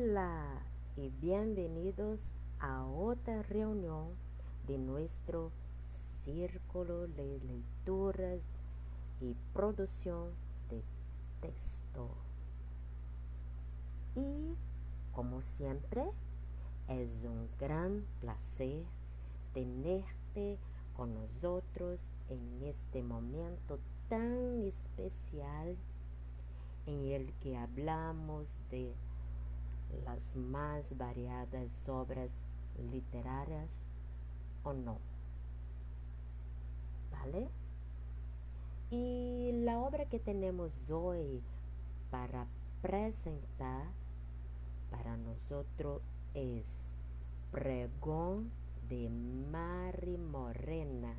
Hola y bienvenidos a otra reunión de nuestro círculo de lecturas y producción de texto. Y como siempre, es un gran placer tenerte con nosotros en este momento tan especial en el que hablamos de las más variadas obras literarias o no. ¿Vale? Y la obra que tenemos hoy para presentar para nosotros es Pregón de Mari Morena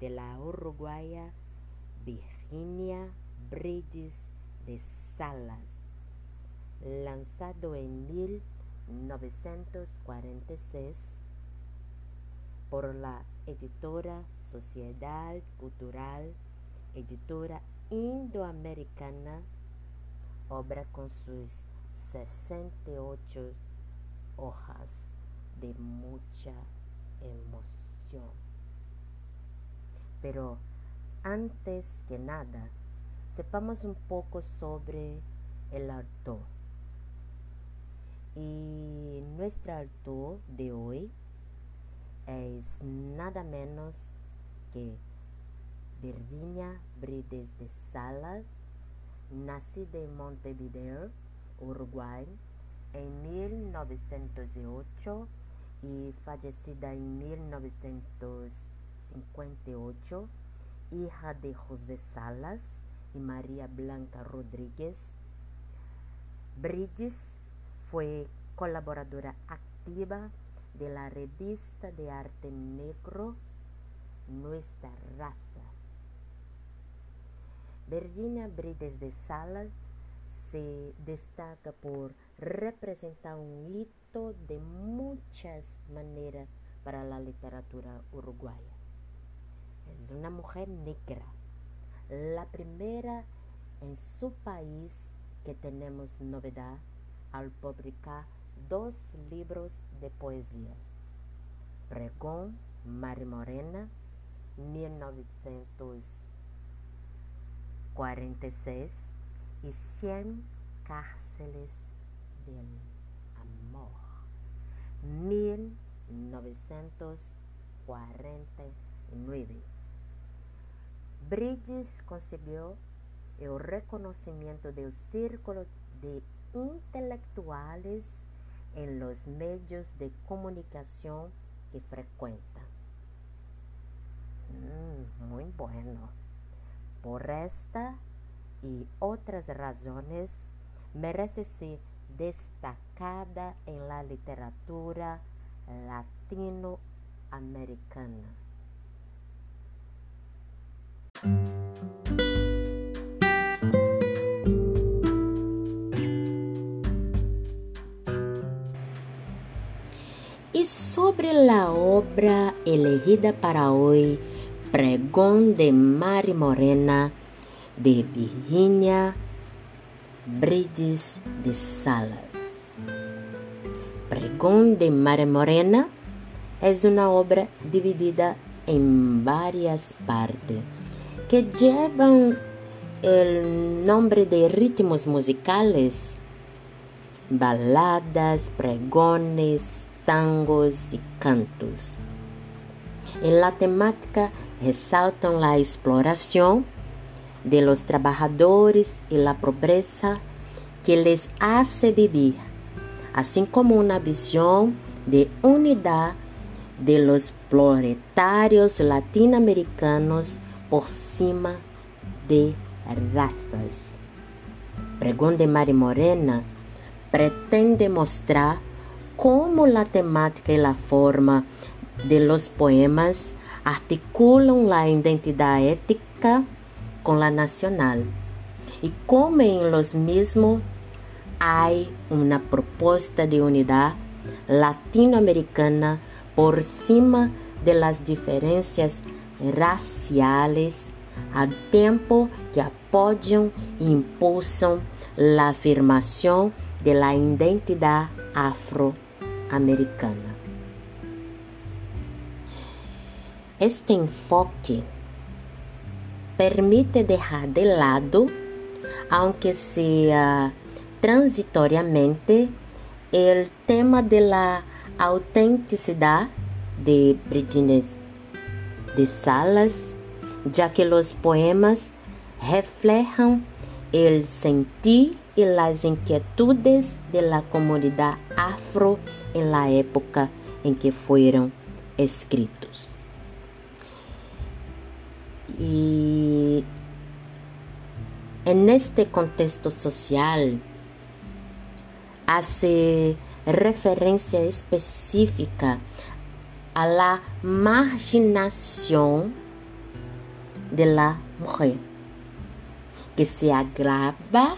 de la uruguaya Virginia Bridges de Salas, lanzado en 1946 por la editora Sociedad Cultural, editora indoamericana, obra con sus 68 hojas de mucha emoción. Pero antes que nada, sepamos un poco sobre el autor. Y nuestro autor de hoy es nada menos que Virginia Brides de Salas, nacida en Montevideo, Uruguay, en 1908 y fallecida en 1958, hija de José Salas y María Blanca Rodríguez. Bridges fue colaboradora activa de la revista de arte negro Nuestra Raza. Virginia Bridges de Salas se destaca por representar un hito de muchas maneras para la literatura uruguaya. Es una mujer negra, la primera en su país que tenemos novedad al publicar dos libros de poesía. Pregón, Mari Morena, 1946 y 100 cárceles del amor, 1949. Bridges consiguió el reconocimiento del círculo de intelectuales en los medios de comunicación que frecuenta. Mm, muy bueno. Por esta y otras razones merece ser destacada en la literatura latinoamericana. Sobre la obra elegida para hoy, Pregón de Mari Morena, de Virginia Bridges de Salas. Pregón de Mari Morena es una obra dividida en varias partes que llevan el nombre de ritmos musicales, baladas, pregones, tangos y cantos. En la temática resaltan la exploración de los trabajadores y la pobreza que les hace vivir, así como una visión de unidad de los proletarios latinoamericanos por cima de razas. Pregón de Mari Morena pretende mostrar cómo la temática y la forma de los poemas articulan la identidad ética con la nacional. Y cómo en los mismos hay una propuesta de unidad latinoamericana por cima de las diferencias raciales al tiempo que apoyan e impulsan la afirmación de la identidad afroamericana. Este enfoque permite dejar de lado, aunque sea transitoriamente, el tema de la autenticidad de Virginia de Salas, ya que los poemas reflejan el sentir y las inquietudes de la comunidad afro en la época en que fueron escritos. Y en este contexto social hace referencia específica a la marginación de la mujer, que se agrava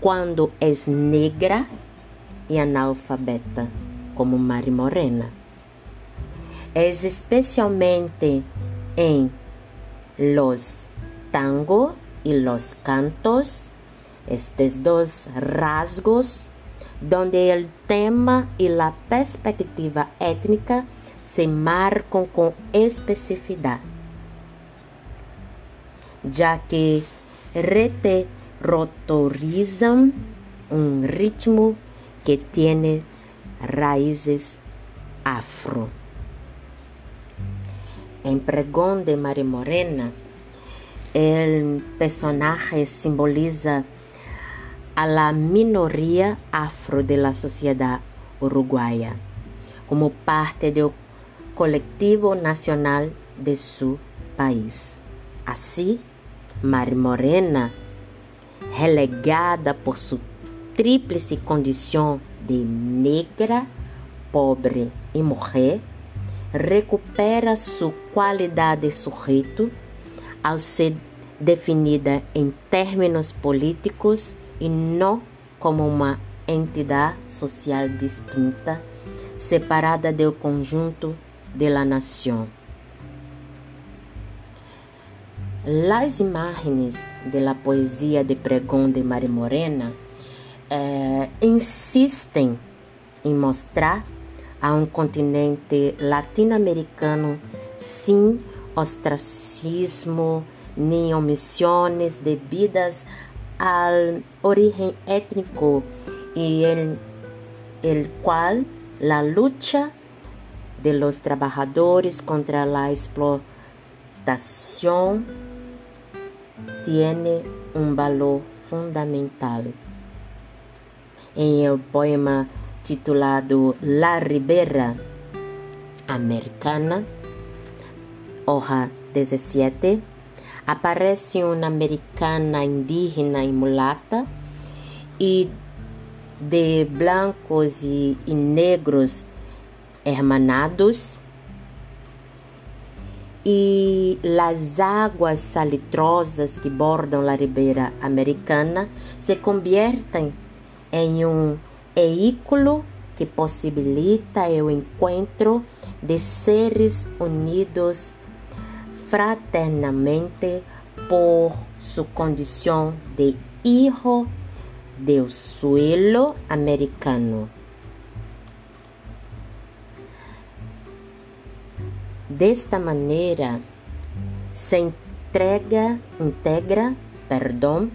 cuando es negra y analfabeta, como Mari Morena. Es especialmente en los tango y los cantos, estos dos rasgos, donde el tema y la perspectiva étnica se marcan con especificidad, ya que reterrotorizan un ritmo que tiene raíces afro. En Pregón de María Morena, el personaje simboliza a la minoría afro de la sociedad uruguaya como parte del colectivo nacional de su país. Así, María Morena, relegada por su tríplice condición de negra, pobre y mujer, recupera su qualidade de sujeito ao ser definida em términos políticos e não como uma entidade social distinta, separada do conjunto de la Las imágenes de la de pregão de Maria Morena eh, insistem em mostrar a um continente latino-americano sem ostracismo nem omissões devidas ao origen étnico e en el qual la lucha de los trabajadores contra la explotación tiene un valor fundamental. En el poema titulado La Ribera Americana, hoja 17, aparece una americana indígena y mulata y de blancos y negros hermanados e las águas salitrosas que bordam la ribeira americana se conviertem em um veículo que possibilita o encontro de seres unidos fraternamente por su condição de hijo del suelo americano. Desta maneira, se entrega, integra, perdão,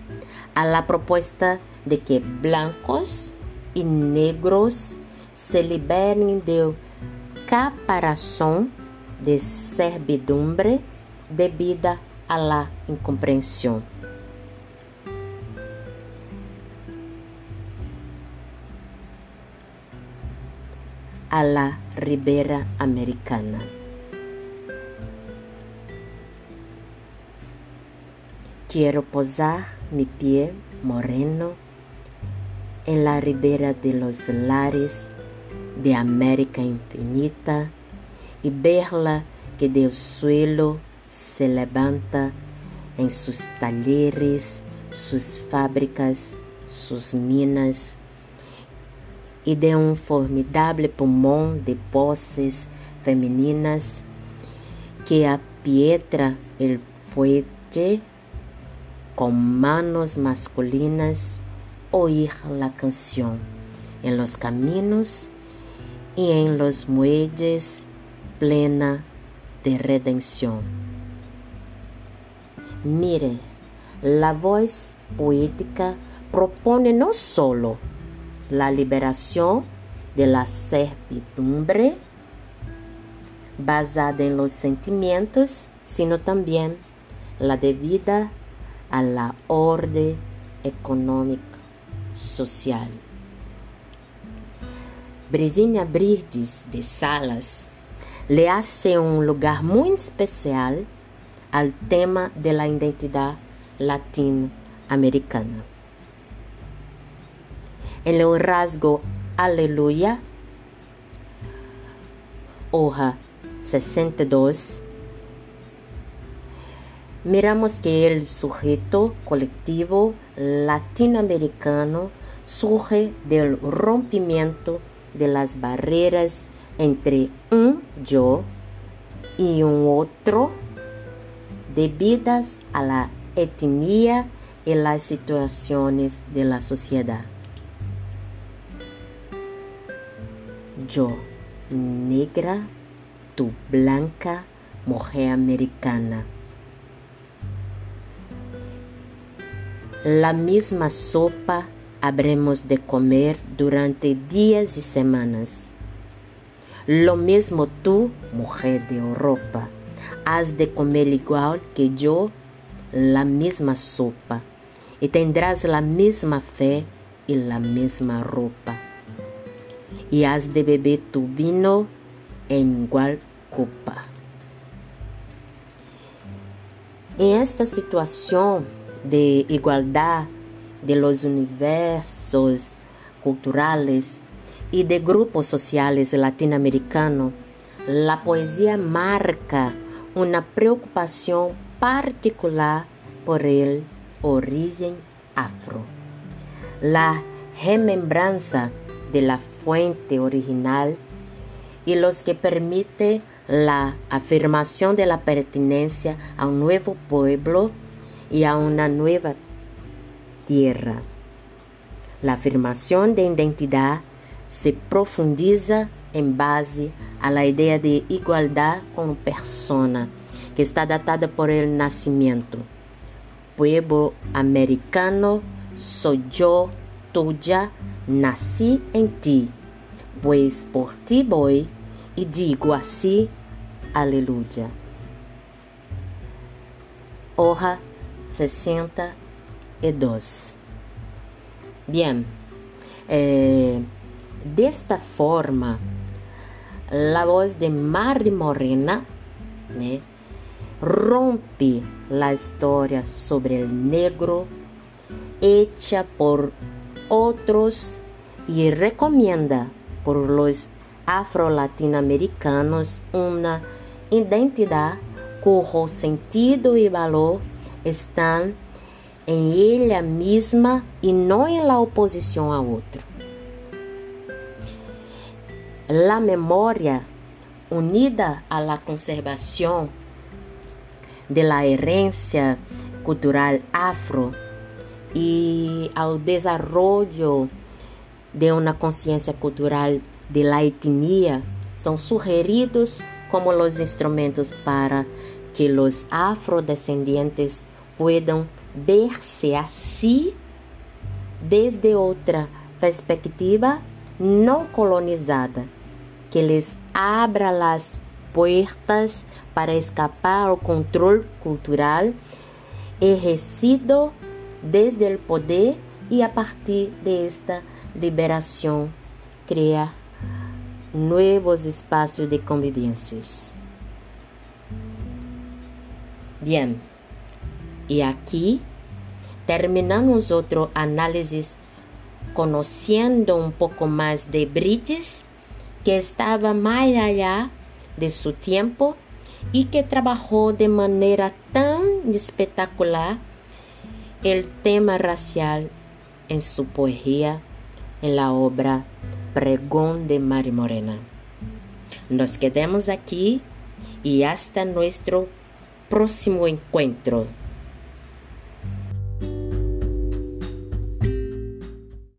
a la proposta de que blancos e negros se liberem do caparação de servidumbre debida a la incompreensão. A la Ribera Americana. Quiero posar mi pie moreno en la ribera de los lares de América infinita y verla que del suelo se levanta en sus talleres, sus fábricas, sus minas y de un formidable pulmón de voces femeninas que apietra el fuerte con manos masculinas oír la canción en los caminos y en los muelles plena de redención. Mire, la voz poética propone no solo la liberación de la servidumbre basada en los sentimientos, sino también la debida a la orden económica social. Brisinha Brides de Salas le hace un lugar muy especial al tema de la identidad latinoamericana. En el rasgo Aleluya, hoja 62, miramos que el sujeto colectivo latinoamericano surge del rompimiento de las barreras entre un yo y un otro debidas a la etnia y las situaciones de la sociedad. Yo, negra, tu blanca mujer americana. La misma sopa habremos de comer durante días y semanas. Lo mismo tú, mujer de Europa, has de comer igual que yo la misma sopa y tendrás la misma fe y la misma ropa. Y has de beber tu vino en igual copa. En esta situación de igualdad de los universos culturales y de grupos sociales latinoamericanos, la poesía marca una preocupación particular por el origen afro. La remembranza de la fuente original y los que permite la afirmación de la pertenencia a un nuevo pueblo y a una nueva tierra. La afirmación de identidad se profundiza en base a la idea de igualdad como persona, que está datada por el nacimiento. Pueblo americano, soy yo, tuya, nací en ti, pues por ti voy y digo así, aleluya. Hoja 62. Bien, eh, de esta forma, la voz de Mari Morena né, rompe la historia sobre el negro hecha por otros y recomienda por los afro-latinoamericanos una identidad cuyo sentido y valor están en ella misma y no en la oposición a otro. La memoria unida a la conservación de la herencia cultural afro y al desarrollo de una conciencia cultural de la etnia son sugeridos como los instrumentos para que los afrodescendientes puedan verse así desde otra perspectiva no colonizada, que les abra las puertas para escapar al control cultural ejercido desde el poder y a partir de esta liberación crea nuevos espacios de convivencias. Bien, y aquí terminamos otro análisis conociendo un poco más de Brites, que estaba más allá de su tiempo y que trabajó de manera tan espectacular el tema racial en su poesía en la obra Pregón de Mari Morena. Nos quedamos aquí y hasta nuestro próximo encuentro.